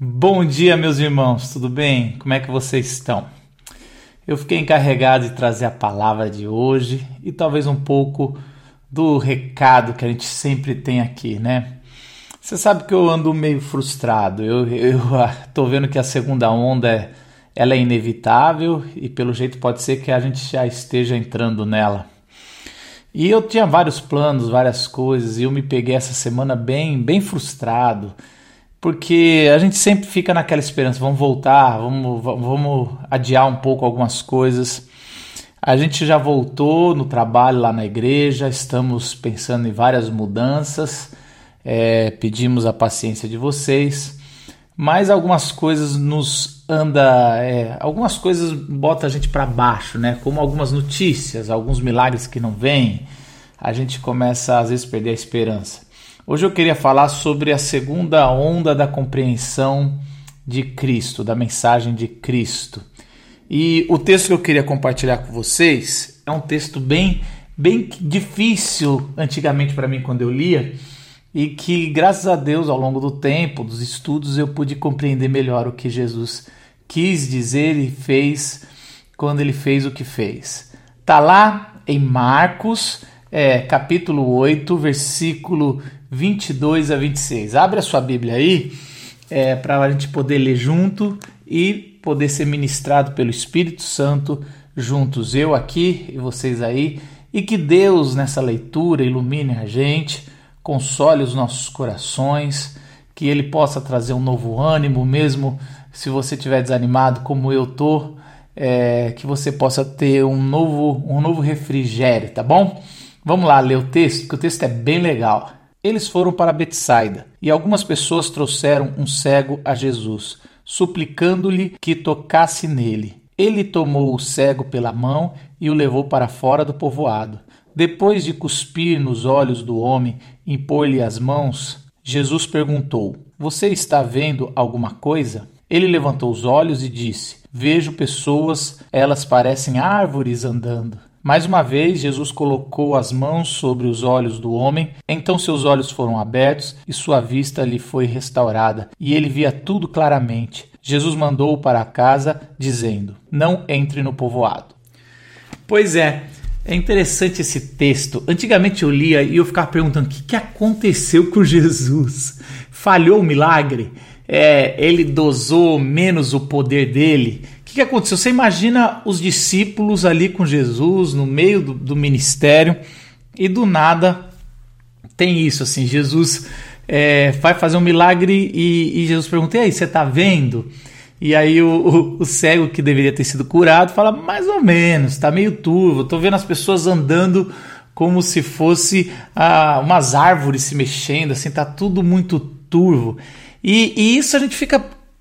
Bom dia, meus irmãos, tudo bem? Como é que vocês estão? Eu fiquei encarregado de trazer a palavra de hoje e talvez um pouco do recado que a gente sempre tem aqui, né? Você sabe que eu ando meio frustrado. Eu, eu ah, tô vendo que a segunda onda ela é inevitável e pelo jeito pode ser que a gente já esteja entrando nela. E eu tinha vários planos, várias coisas, e eu me peguei essa semana bem, bem frustrado porque a gente sempre fica naquela esperança, vamos voltar, vamos, vamos adiar um pouco algumas coisas. A gente já voltou no trabalho lá na igreja, estamos pensando em várias mudanças, é, pedimos a paciência de vocês, mas algumas coisas nos anda, é, algumas coisas botam a gente para baixo, né? Como algumas notícias, alguns milagres que não vêm, a gente começa às vezes a perder a esperança. Hoje eu queria falar sobre a segunda onda da compreensão de Cristo, da mensagem de Cristo. E o texto que eu queria compartilhar com vocês é um texto bem, bem difícil antigamente para mim quando eu lia e que graças a Deus ao longo do tempo, dos estudos, eu pude compreender melhor o que Jesus quis dizer e fez quando ele fez o que fez. Tá lá em Marcos, é, capítulo 8, versículo 22 a 26. Abre a sua Bíblia aí é, para a gente poder ler junto e poder ser ministrado pelo Espírito Santo juntos, eu aqui e vocês aí, e que Deus nessa leitura ilumine a gente, console os nossos corações, que Ele possa trazer um novo ânimo, mesmo se você estiver desanimado como eu tô, é, que você possa ter um novo, um novo refrigério, tá bom? Vamos lá ler o texto, porque o texto é bem legal. Eles foram para Betsaida, e algumas pessoas trouxeram um cego a Jesus, suplicando-lhe que tocasse nele. Ele tomou o cego pela mão e o levou para fora do povoado. Depois de cuspir nos olhos do homem e impor-lhe as mãos, Jesus perguntou: Você está vendo alguma coisa? Ele levantou os olhos e disse: Vejo pessoas, elas parecem árvores andando. Mais uma vez, Jesus colocou as mãos sobre os olhos do homem, então seus olhos foram abertos e sua vista lhe foi restaurada, e ele via tudo claramente. Jesus mandou-o para casa, dizendo: Não entre no povoado. Pois é, é interessante esse texto. Antigamente eu lia e eu ficava perguntando: o que, aconteceu com Jesus? Falhou o milagre? É, ele dosou menos o poder dele? Que, que aconteceu? Você imagina os discípulos ali com Jesus no meio do, do ministério e do nada tem isso assim, Jesus é, vai fazer um milagre e, e Jesus pergunta: e aí, você está vendo? E aí o, o, o, cego que deveria ter sido curado fala, mais ou menos, está meio turvo, estou vendo as pessoas andando como se fosse ah, umas árvores se mexendo, assim, tá tudo muito turvo. E, e isso a gente fica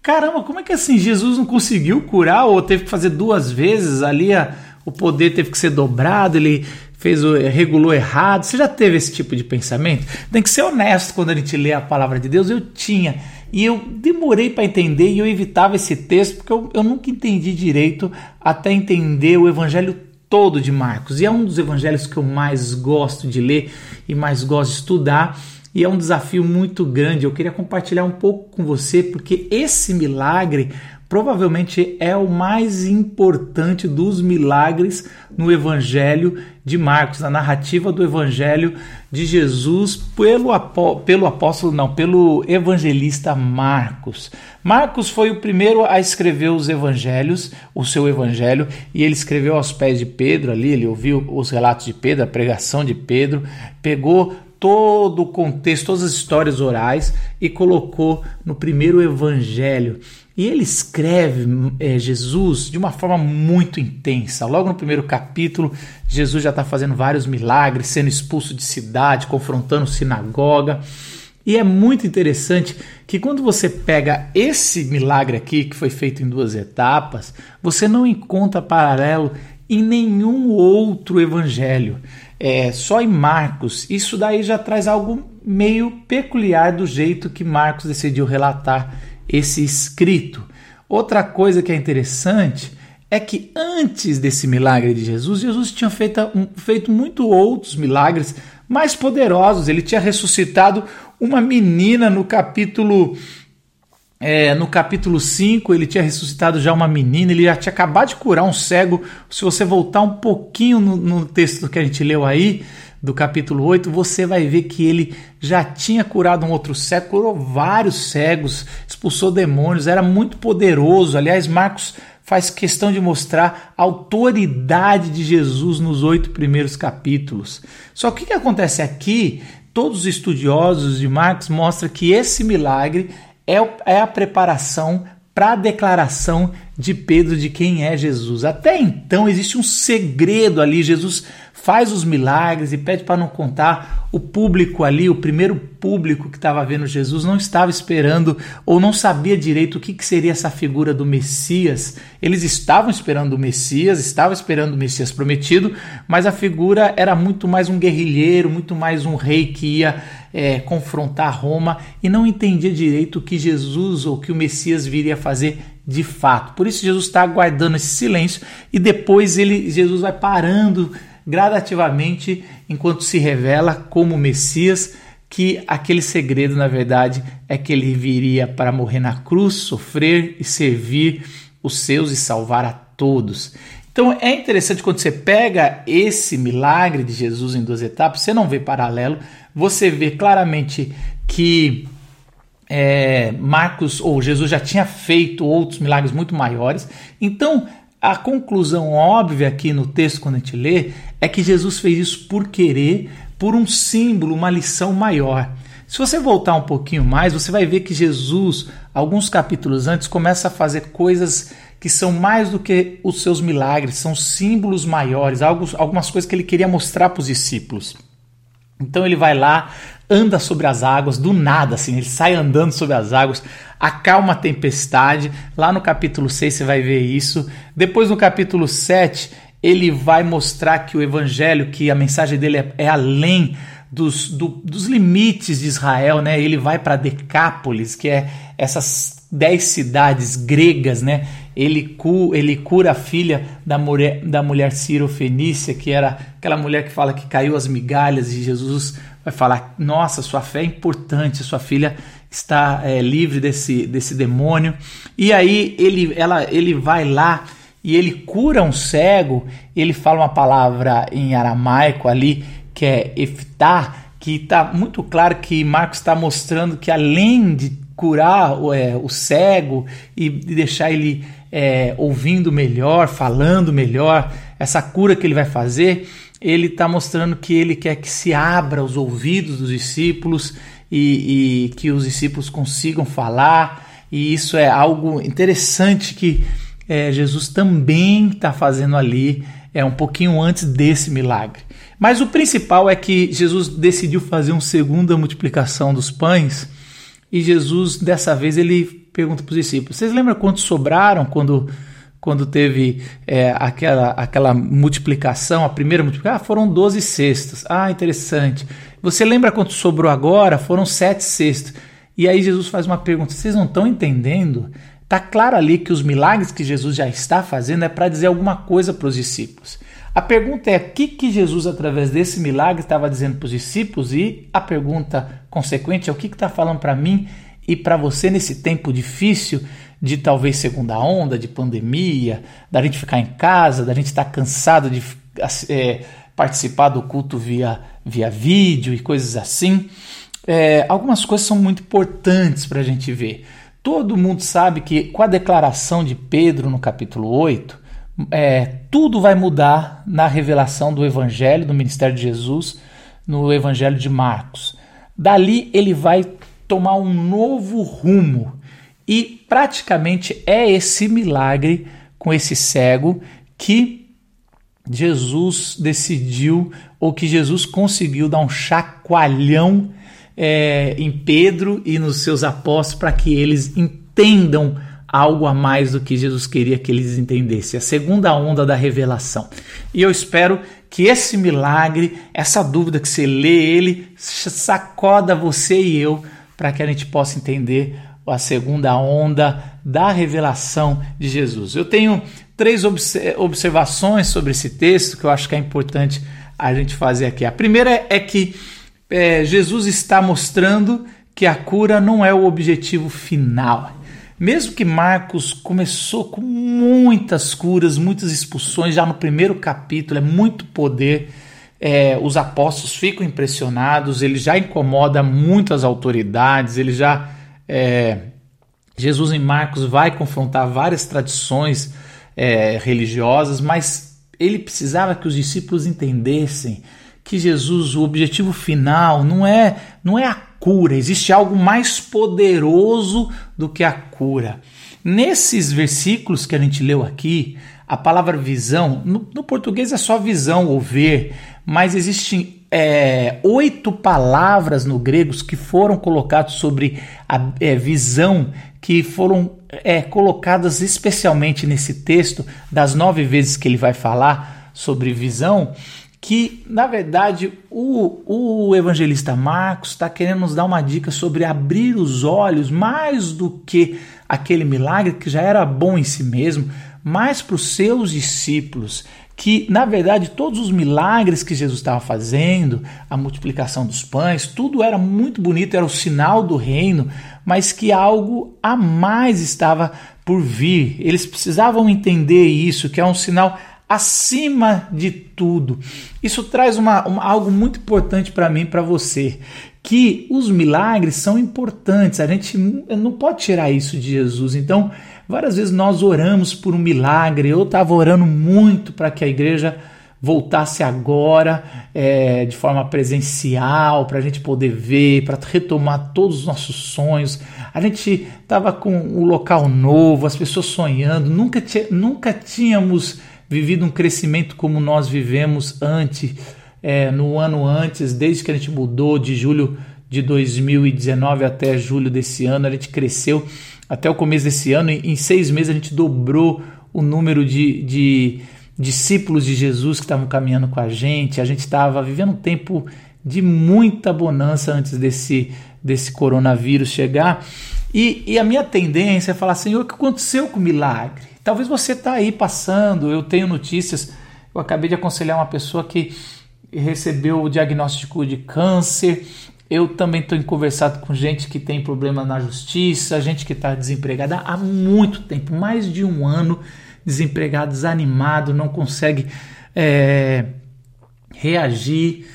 caramba, como é que assim Jesus não conseguiu curar ou teve que fazer duas vezes ali a, o poder teve que ser dobrado, ele fez o, regulou errado. Você já teve esse tipo de pensamento? Tem que ser honesto quando a gente lê a palavra de Deus. Eu tinha e eu demorei para entender e eu evitava esse texto porque eu, eu nunca entendi direito até entender o evangelho todo de Marcos. E é um dos evangelhos que eu mais gosto de ler e mais gosto de estudar e é um desafio muito grande. Eu queria compartilhar um pouco com você porque esse milagre provavelmente é o mais importante dos milagres no Evangelho de Marcos, na narrativa do Evangelho de Jesus pelo, apó pelo apóstolo, não, pelo evangelista Marcos. Marcos foi o primeiro a escrever os evangelhos, o seu evangelho, e ele escreveu aos pés de Pedro ali, ele ouviu os relatos de Pedro, a pregação de Pedro, pegou todo o contexto, todas as histórias orais e colocou no primeiro evangelho. E ele escreve é, Jesus de uma forma muito intensa. Logo no primeiro capítulo, Jesus já está fazendo vários milagres, sendo expulso de cidade, confrontando sinagoga. E é muito interessante que quando você pega esse milagre aqui, que foi feito em duas etapas, você não encontra paralelo em nenhum outro evangelho é, só em Marcos. Isso daí já traz algo meio peculiar do jeito que Marcos decidiu relatar esse escrito. Outra coisa que é interessante é que antes desse milagre de Jesus, Jesus tinha feito, um, feito muito outros milagres mais poderosos. Ele tinha ressuscitado uma menina no capítulo é, no capítulo 5, ele tinha ressuscitado já uma menina, ele já tinha acabado de curar um cego. Se você voltar um pouquinho no, no texto que a gente leu aí, do capítulo 8, você vai ver que ele já tinha curado um outro cego, curou vários cegos, expulsou demônios, era muito poderoso. Aliás, Marcos faz questão de mostrar a autoridade de Jesus nos oito primeiros capítulos. Só que o que acontece aqui? Todos os estudiosos de Marcos mostram que esse milagre é, é a preparação para a declaração de Pedro de quem é Jesus. Até então existe um segredo ali. Jesus faz os milagres e pede para não contar. O público ali, o primeiro público que estava vendo Jesus, não estava esperando ou não sabia direito o que, que seria essa figura do Messias. Eles estavam esperando o Messias, estavam esperando o Messias prometido, mas a figura era muito mais um guerrilheiro, muito mais um rei que ia é, confrontar Roma e não entendia direito o que Jesus ou que o Messias viria fazer de fato. Por isso Jesus está aguardando esse silêncio e depois ele Jesus vai parando gradativamente enquanto se revela como Messias, que aquele segredo, na verdade, é que ele viria para morrer na cruz, sofrer e servir os seus e salvar a todos. Então é interessante quando você pega esse milagre de Jesus em duas etapas, você não vê paralelo, você vê claramente que é, Marcos ou Jesus já tinha feito outros milagres muito maiores. Então a conclusão óbvia aqui no texto, quando a gente lê, é que Jesus fez isso por querer, por um símbolo, uma lição maior. Se você voltar um pouquinho mais, você vai ver que Jesus, alguns capítulos antes, começa a fazer coisas que são mais do que os seus milagres, são símbolos maiores, algumas coisas que ele queria mostrar para os discípulos. Então ele vai lá, anda sobre as águas, do nada, assim, ele sai andando sobre as águas, acalma a tempestade. Lá no capítulo 6 você vai ver isso. Depois no capítulo 7, ele vai mostrar que o evangelho, que a mensagem dele é, é além dos, do, dos limites de Israel, né? Ele vai para Decápolis, que é essas dez cidades gregas, né? Ele, cu, ele cura a filha da mulher, da mulher Ciro Fenícia, que era aquela mulher que fala que caiu as migalhas, e Jesus vai falar: Nossa, sua fé é importante, sua filha está é, livre desse, desse demônio. E aí ele, ela, ele vai lá e ele cura um cego, ele fala uma palavra em aramaico ali, que é eftá, que está muito claro que Marcos está mostrando que além de curar é, o cego e deixar ele é, ouvindo melhor, falando melhor, essa cura que ele vai fazer, ele está mostrando que ele quer que se abra os ouvidos dos discípulos e, e que os discípulos consigam falar, e isso é algo interessante que é, Jesus também está fazendo ali, é um pouquinho antes desse milagre. Mas o principal é que Jesus decidiu fazer uma segunda multiplicação dos pães e Jesus dessa vez ele pergunta para os discípulos: Vocês lembram quantos sobraram quando quando teve é, aquela, aquela multiplicação, a primeira multiplicação? Ah, foram 12 cestos. Ah, interessante. Você lembra quanto sobrou agora? Foram sete cestos. E aí Jesus faz uma pergunta: Vocês não estão entendendo? Está claro ali que os milagres que Jesus já está fazendo é para dizer alguma coisa para os discípulos. A pergunta é: o que, que Jesus, através desse milagre, estava dizendo para os discípulos? E a pergunta consequente é: o que está falando para mim e para você nesse tempo difícil de talvez segunda onda, de pandemia, da gente ficar em casa, da gente estar tá cansado de é, participar do culto via, via vídeo e coisas assim? É, algumas coisas são muito importantes para a gente ver. Todo mundo sabe que com a declaração de Pedro no capítulo 8, é, tudo vai mudar na revelação do Evangelho, do ministério de Jesus, no Evangelho de Marcos. Dali ele vai tomar um novo rumo e praticamente é esse milagre com esse cego que Jesus decidiu ou que Jesus conseguiu dar um chacoalhão é, em Pedro e nos seus apóstolos para que eles entendam algo a mais do que Jesus queria que eles entendessem. A segunda onda da revelação. E eu espero que esse milagre, essa dúvida que você lê ele, sacoda você e eu para que a gente possa entender a segunda onda da revelação de Jesus. Eu tenho três observações sobre esse texto que eu acho que é importante a gente fazer aqui. A primeira é que é, Jesus está mostrando que a cura não é o objetivo final. Mesmo que Marcos começou com muitas curas, muitas expulsões, já no primeiro capítulo, é muito poder. É, os apóstolos ficam impressionados, ele já incomoda muito as autoridades, ele já. É, Jesus em Marcos vai confrontar várias tradições é, religiosas, mas ele precisava que os discípulos entendessem que Jesus, o objetivo final, não é, não é a cura, existe algo mais poderoso do que a cura. Nesses versículos que a gente leu aqui, a palavra visão, no, no português é só visão ou ver, mas existem é, oito palavras no grego que foram colocadas sobre a é, visão, que foram é, colocadas especialmente nesse texto, das nove vezes que ele vai falar sobre visão, que na verdade o, o evangelista Marcos está querendo nos dar uma dica sobre abrir os olhos mais do que aquele milagre que já era bom em si mesmo, mais para os seus discípulos. Que na verdade todos os milagres que Jesus estava fazendo, a multiplicação dos pães, tudo era muito bonito, era o sinal do reino, mas que algo a mais estava por vir. Eles precisavam entender isso, que é um sinal acima de tudo. Isso traz uma, uma algo muito importante para mim, para você, que os milagres são importantes. A gente não pode tirar isso de Jesus. Então, várias vezes nós oramos por um milagre. Eu estava orando muito para que a igreja voltasse agora é, de forma presencial, para a gente poder ver, para retomar todos os nossos sonhos. A gente estava com um local novo, as pessoas sonhando, nunca, nunca tínhamos vivido um crescimento como nós vivemos antes, é, no ano antes, desde que a gente mudou de julho de 2019 até julho desse ano, a gente cresceu até o começo desse ano, em seis meses a gente dobrou o número de, de discípulos de Jesus que estavam caminhando com a gente, a gente estava vivendo um tempo de muita bonança antes desse, desse coronavírus chegar. E, e a minha tendência é falar, Senhor, o que aconteceu com o milagre? Talvez você está aí passando, eu tenho notícias, eu acabei de aconselhar uma pessoa que recebeu o diagnóstico de câncer, eu também estou conversado com gente que tem problema na justiça, gente que está desempregada há muito tempo, mais de um ano, desempregado, desanimado, não consegue é, reagir.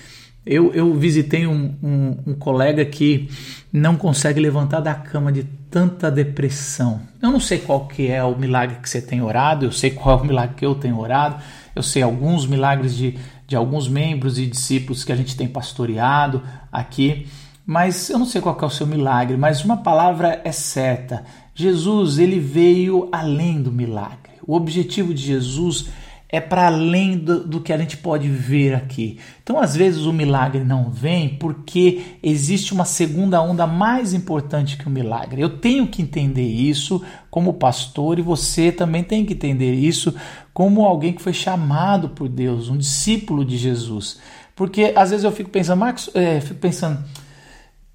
Eu, eu visitei um, um, um colega que não consegue levantar da cama de tanta depressão. Eu não sei qual que é o milagre que você tem orado, eu sei qual é o milagre que eu tenho orado, eu sei alguns milagres de, de alguns membros e discípulos que a gente tem pastoreado aqui, mas eu não sei qual é o seu milagre, mas uma palavra é certa. Jesus, ele veio além do milagre. O objetivo de Jesus é para além do, do, que a gente pode ver aqui. Então, às vezes, o milagre não vem porque existe uma segunda onda mais importante que o milagre. Eu tenho que entender isso como pastor e você também tem que entender isso como alguém que foi chamado por Deus, um discípulo de Jesus. Porque às vezes eu fico pensando, Marcos, é, fico pensando.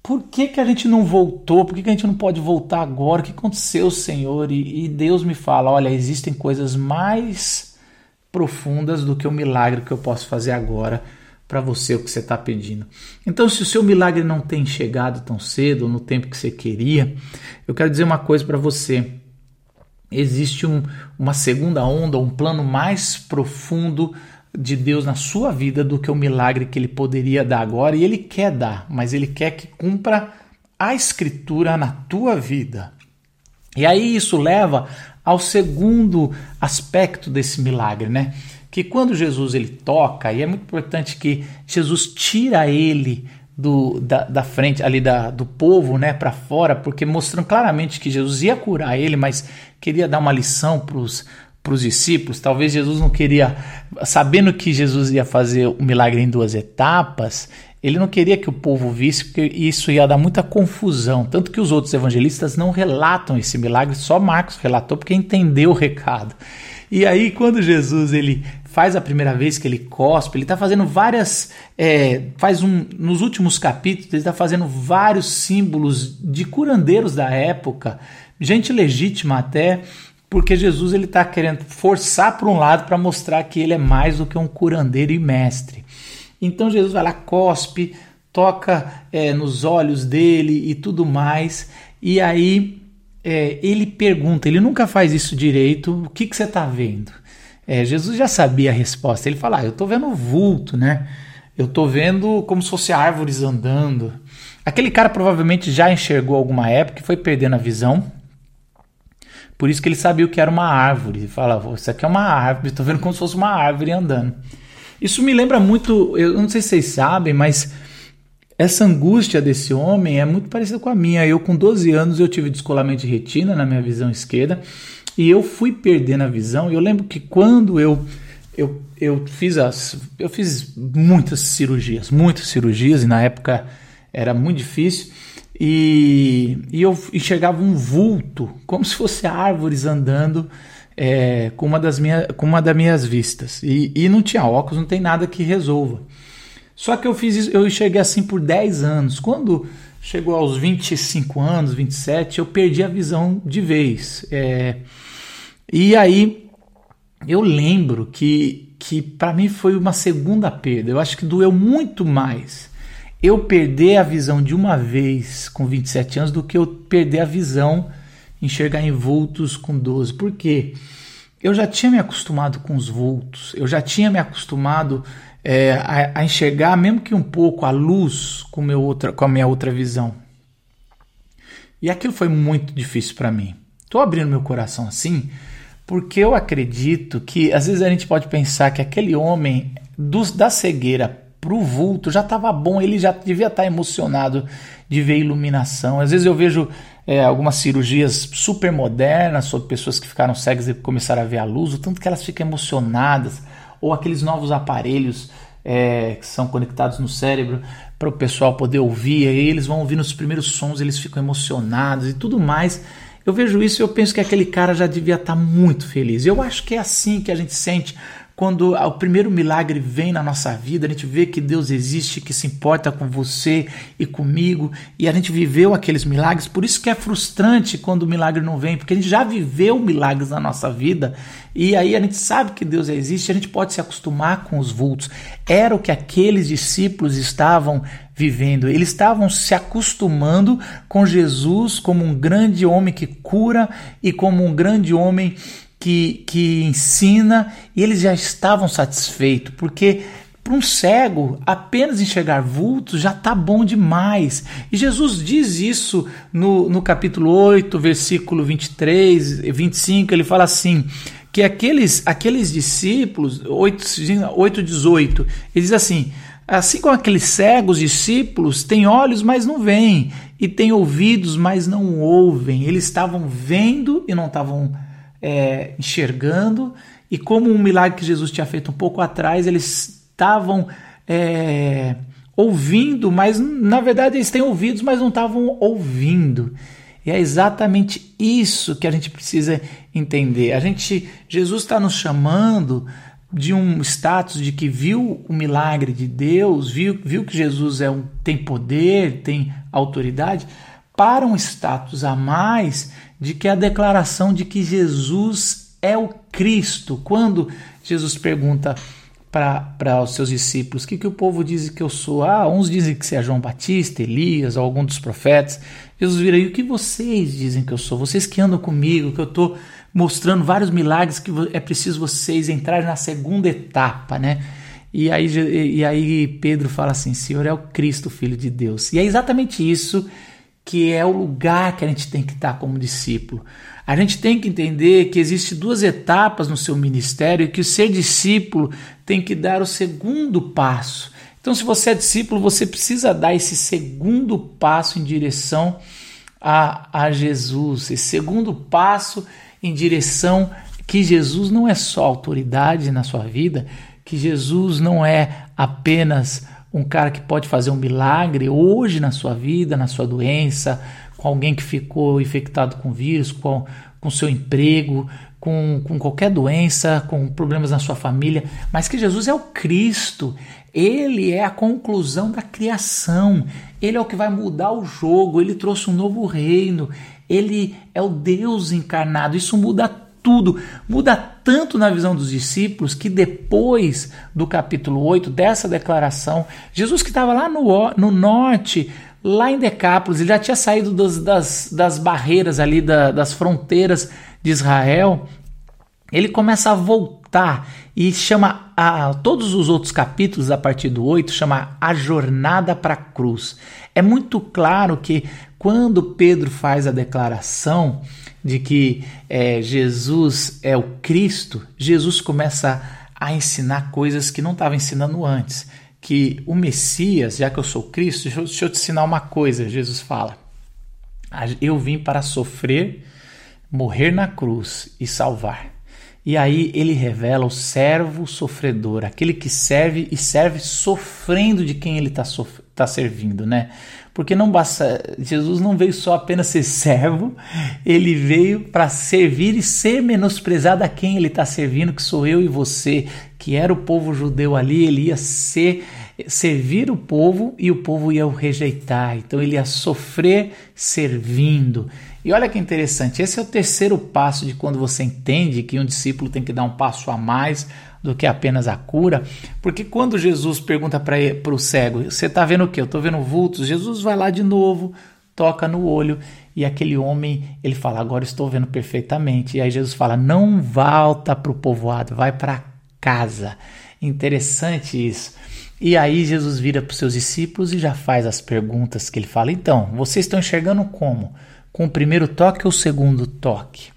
Por que, que a gente não voltou? Por que, que a gente não pode voltar agora? O que aconteceu, Senhor? E, e Deus me fala: olha, existem coisas mais profundas do que o milagre que eu posso fazer agora para você o que você está pedindo. Então, se o seu milagre não tem chegado tão cedo, no tempo que você queria, eu quero dizer uma coisa para você. Existe um, uma segunda onda, um plano mais profundo de Deus na sua vida do que o milagre que ele poderia dar agora, e ele quer dar, mas ele quer que cumpra a escritura na tua vida. E aí isso leva ao segundo aspecto desse milagre, né? Que quando Jesus ele toca, e é muito importante que Jesus tira ele do, da, da frente ali da, do povo, né, para fora, porque mostrando claramente que Jesus ia curar ele, mas queria dar uma lição para os discípulos. Talvez Jesus não queria, sabendo que Jesus ia fazer o milagre em duas etapas, ele não queria que o povo visse, porque isso ia dar muita confusão. Tanto que os outros evangelistas não relatam esse milagre, só Marcos relatou porque entendeu o recado. E aí, quando Jesus ele faz a primeira vez que ele cospe, ele está fazendo várias. É, faz um. Nos últimos capítulos, ele está fazendo vários símbolos de curandeiros da época, gente legítima até, porque Jesus ele está querendo forçar para um lado para mostrar que ele é mais do que um curandeiro e mestre. Então Jesus vai lá, cospe, toca é, nos olhos dele e tudo mais, e aí é, ele pergunta, ele nunca faz isso direito, o que, que você está vendo? É, Jesus já sabia a resposta, ele fala, ah, eu estou vendo vulto, né? Eu estou vendo como se fosse árvores andando. Aquele cara provavelmente já enxergou alguma época e foi perdendo a visão. Por isso que ele sabia o que era uma árvore. Ele fala, isso aqui é uma árvore, estou vendo como se fosse uma árvore andando. Isso me lembra muito, eu não sei se vocês sabem, mas essa angústia desse homem é muito parecida com a minha. Eu, com 12 anos, eu tive descolamento de retina na minha visão esquerda e eu fui perdendo a visão. Eu lembro que quando eu eu, eu fiz as eu fiz muitas cirurgias, muitas cirurgias e na época era muito difícil e, e eu enxergava um vulto como se fosse árvores andando é, com uma das minhas com uma das minhas vistas e, e não tinha óculos, não tem nada que resolva. Só que eu fiz isso, eu cheguei assim por 10 anos. Quando chegou aos 25 anos, 27, eu perdi a visão de vez. É, e aí eu lembro que, que para mim foi uma segunda perda. Eu acho que doeu muito mais eu perder a visão de uma vez com 27 anos do que eu perder a visão, enxergar em vultos com 12. Por quê? Eu já tinha me acostumado com os vultos, eu já tinha me acostumado é, a, a, enxergar, mesmo que um pouco, a luz com, meu outra, com a minha outra visão. E aquilo foi muito difícil para mim. Estou abrindo meu coração assim, porque eu acredito que às vezes a gente pode pensar que aquele homem dos, da cegueira pro vulto já estava bom, ele já devia estar tá emocionado de ver iluminação. Às vezes eu vejo é, algumas cirurgias super modernas sobre pessoas que ficaram cegas e começaram a ver a luz, o tanto que elas ficam emocionadas ou aqueles novos aparelhos é, que são conectados no cérebro para o pessoal poder ouvir, aí eles vão ouvir os primeiros sons, eles ficam emocionados e tudo mais. Eu vejo isso e eu penso que aquele cara já devia estar tá muito feliz. Eu acho que é assim que a gente sente quando o primeiro milagre vem na nossa vida, a gente vê que Deus existe, que se importa com você e comigo, e a gente viveu aqueles milagres, por isso que é frustrante quando o milagre não vem, porque a gente já viveu milagres na nossa vida, e aí a gente sabe que Deus existe, a gente pode se acostumar com os vultos. Era o que aqueles discípulos estavam vivendo, eles estavam se acostumando com Jesus como um grande homem que cura e como um grande homem que, que ensina e eles já estavam satisfeitos, porque para um cego, apenas enxergar vultos já está bom demais. E Jesus diz isso no, no capítulo 8, versículo 23, 25, ele fala assim: que aqueles, aqueles discípulos, 8, 8, 18, ele diz assim: assim como aqueles cegos discípulos têm olhos, mas não veem, e têm ouvidos, mas não ouvem. Eles estavam vendo e não estavam é, enxergando, e como um milagre que Jesus tinha feito um pouco atrás, eles estavam é, ouvindo, mas na verdade eles têm ouvidos, mas não estavam ouvindo. E é exatamente isso que a gente precisa entender. A gente, Jesus está nos chamando de um status de que viu o milagre de Deus, viu, viu que Jesus é um, tem poder, tem autoridade, para um status a mais de que a declaração de que Jesus é o Cristo. Quando Jesus pergunta para os seus discípulos: o que, que o povo diz que eu sou? Ah, uns dizem que você é João Batista, Elias, algum dos profetas. Jesus vira aí: o que vocês dizem que eu sou? Vocês que andam comigo, que eu estou mostrando vários milagres, que é preciso vocês entrarem na segunda etapa, né? E aí, e aí Pedro fala assim: Senhor é o Cristo, Filho de Deus. E é exatamente isso que é o lugar que a gente tem que estar como discípulo. A gente tem que entender que existe duas etapas no seu ministério e que o ser discípulo tem que dar o segundo passo. Então, se você é discípulo, você precisa dar esse segundo passo em direção a, a Jesus, esse segundo passo em direção que Jesus não é só autoridade na sua vida, que Jesus não é apenas um cara que pode fazer um milagre hoje na sua vida, na sua doença, com alguém que ficou infectado com vírus, com, com seu emprego, com, com qualquer doença, com problemas na sua família, mas que Jesus é o Cristo, ele é a conclusão da criação, ele é o que vai mudar o jogo, ele trouxe um novo reino, ele é o Deus encarnado, isso muda tudo. Muda tanto na visão dos discípulos que depois do capítulo 8, dessa declaração, Jesus que estava lá no, no norte, lá em Decápolis, ele já tinha saído das, das, das barreiras ali, da, das fronteiras de Israel. Ele começa a voltar e chama a, todos os outros capítulos, a partir do 8, chama a jornada para a cruz. É muito claro que quando Pedro faz a declaração de que é, Jesus é o Cristo, Jesus começa a ensinar coisas que não estava ensinando antes. Que o Messias, já que eu sou Cristo, deixa eu, deixa eu te ensinar uma coisa, Jesus fala. Eu vim para sofrer, morrer na cruz e salvar. E aí ele revela o servo sofredor, aquele que serve e serve sofrendo de quem ele está tá servindo, né? Porque não basta, Jesus não veio só apenas ser servo, ele veio para servir e ser menosprezado a quem ele está servindo, que sou eu e você, que era o povo judeu ali, ele ia ser servir o povo e o povo ia o rejeitar. Então ele ia sofrer servindo. E olha que interessante, esse é o terceiro passo de quando você entende que um discípulo tem que dar um passo a mais do que apenas a cura, porque quando Jesus pergunta para o cego, você está vendo o que? Eu estou vendo vultos. Jesus vai lá de novo, toca no olho e aquele homem ele fala: agora estou vendo perfeitamente. E aí Jesus fala: não volta para o povoado, vai para casa. Interessante isso. E aí Jesus vira para os seus discípulos e já faz as perguntas que ele fala. Então, vocês estão enxergando como? Com o primeiro toque ou o segundo toque?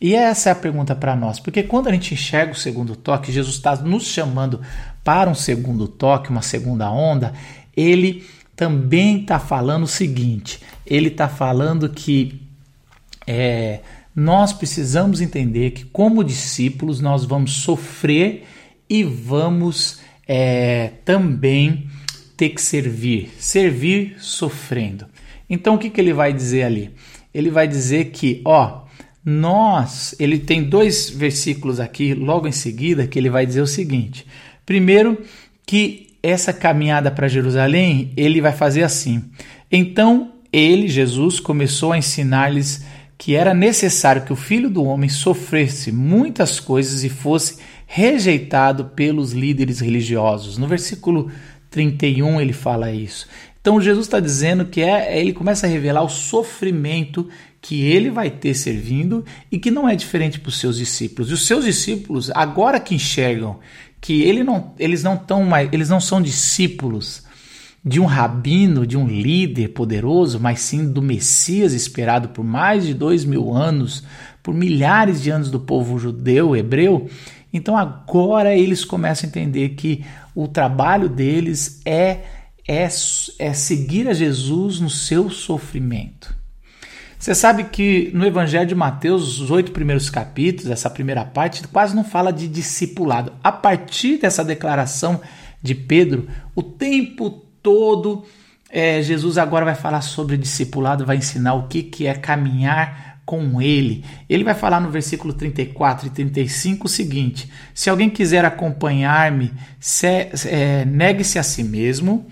E essa é a pergunta para nós, porque quando a gente enxerga o segundo toque, Jesus está nos chamando para um segundo toque, uma segunda onda, ele também está falando o seguinte: ele está falando que é, nós precisamos entender que, como discípulos, nós vamos sofrer e vamos é, também ter que servir, servir sofrendo. Então, o que, que ele vai dizer ali? Ele vai dizer que, ó, nós, ele tem dois versículos aqui logo em seguida que ele vai dizer o seguinte: primeiro, que essa caminhada para Jerusalém, ele vai fazer assim. Então, ele, Jesus, começou a ensinar-lhes que era necessário que o filho do homem sofresse muitas coisas e fosse rejeitado pelos líderes religiosos. No versículo 31 ele fala isso. Então Jesus está dizendo que é, ele começa a revelar o sofrimento que ele vai ter servindo e que não é diferente para os seus discípulos. E os seus discípulos, agora que enxergam que ele não, eles não estão mais, eles não são discípulos de um rabino, de um líder poderoso, mas sim do Messias esperado por mais de dois mil anos, por milhares de anos do povo judeu, hebreu. Então agora eles começam a entender que o trabalho deles é, é, é seguir a Jesus no seu sofrimento. Você sabe que no Evangelho de Mateus, os oito primeiros capítulos, essa primeira parte, quase não fala de discipulado. A partir dessa declaração de Pedro, o tempo todo é, Jesus agora vai falar sobre discipulado, vai ensinar o que, que é caminhar com ele. Ele vai falar no versículo 34 e 35 o seguinte: Se alguém quiser acompanhar-me, é, negue-se a si mesmo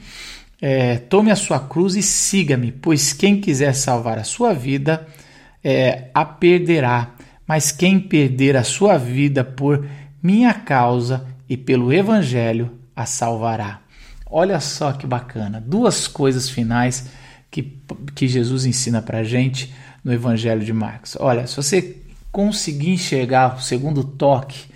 é, tome a sua cruz e siga-me, pois quem quiser salvar a sua vida é, a perderá, mas quem perder a sua vida por minha causa e pelo evangelho a salvará. Olha só que bacana, duas coisas finais que, que Jesus ensina para gente no Evangelho de Marcos. Olha, se você conseguir enxergar o segundo toque,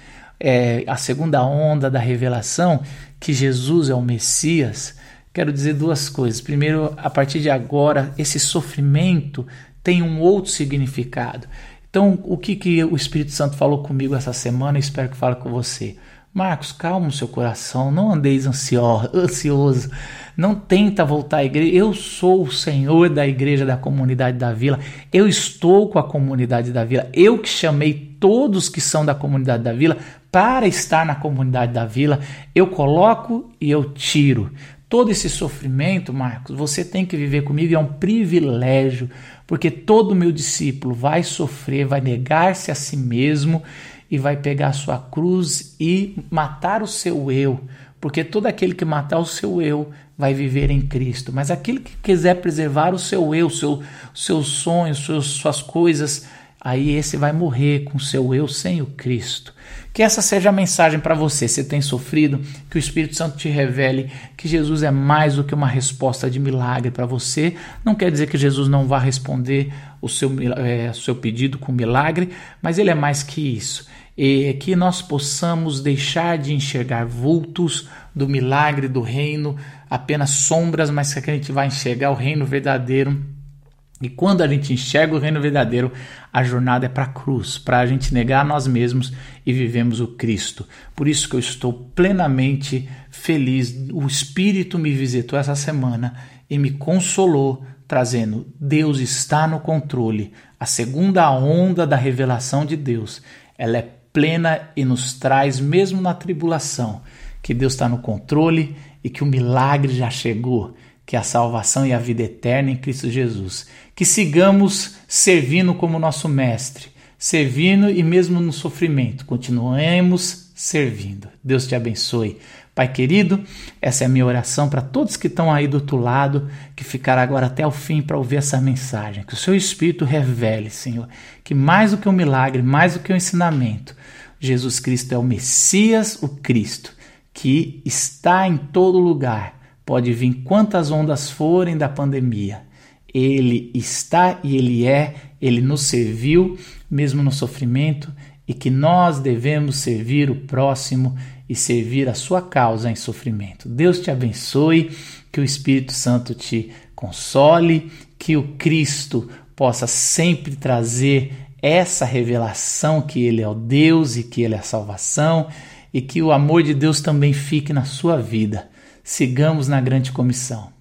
é, a segunda onda da revelação, que Jesus é o Messias, quero dizer duas coisas. Primeiro, a partir de agora, esse sofrimento tem um outro significado. Então, o que, que o Espírito Santo falou comigo essa semana, espero que fale com você. Marcos, calma o seu coração, não andeis ansioso, não tenta voltar à igreja. Eu sou o Senhor da igreja da comunidade da vila, eu estou com a comunidade da vila, eu que chamei todos que são da comunidade da vila para estar na comunidade da vila, eu coloco e eu tiro. Todo esse sofrimento, Marcos, você tem que viver comigo, é um privilégio, porque todo meu discípulo vai sofrer, vai negar-se a si mesmo e vai pegar a sua cruz e matar o seu eu, porque todo aquele que matar o seu eu vai viver em Cristo, mas aquele que quiser preservar o seu eu, seu, seus sonhos, suas, coisas, aí esse vai morrer com seu eu sem o Cristo. Que essa seja a mensagem para você. Se tem sofrido, que o Espírito Santo te revele que Jesus é mais do que uma resposta de milagre para você. Não quer dizer que Jesus não vá responder o seu, é, seu pedido com milagre, mas ele é mais que isso. E que nós possamos deixar de enxergar vultos do milagre do reino, apenas sombras, mas que a gente vai enxergar o reino verdadeiro e quando a gente enxerga o reino verdadeiro, a jornada é para a cruz, para a gente negar a nós mesmos e vivemos o Cristo. Por isso que eu estou plenamente feliz. O Espírito me visitou essa semana e me consolou, trazendo: Deus está no controle. A segunda onda da revelação de Deus, ela é plena e nos traz, mesmo na tribulação, que Deus está no controle e que o milagre já chegou que é a salvação e a vida eterna em Cristo Jesus. Que sigamos servindo como nosso Mestre, servindo e mesmo no sofrimento, continuemos servindo. Deus te abençoe. Pai querido, essa é a minha oração para todos que estão aí do outro lado, que ficaram agora até o fim para ouvir essa mensagem. Que o seu Espírito revele, Senhor, que mais do que um milagre, mais do que um ensinamento, Jesus Cristo é o Messias, o Cristo, que está em todo lugar Pode vir quantas ondas forem da pandemia. Ele está e ele é, ele nos serviu, mesmo no sofrimento, e que nós devemos servir o próximo e servir a sua causa em sofrimento. Deus te abençoe, que o Espírito Santo te console, que o Cristo possa sempre trazer essa revelação que Ele é o Deus e que Ele é a salvação, e que o amor de Deus também fique na sua vida sigamos na grande comissão.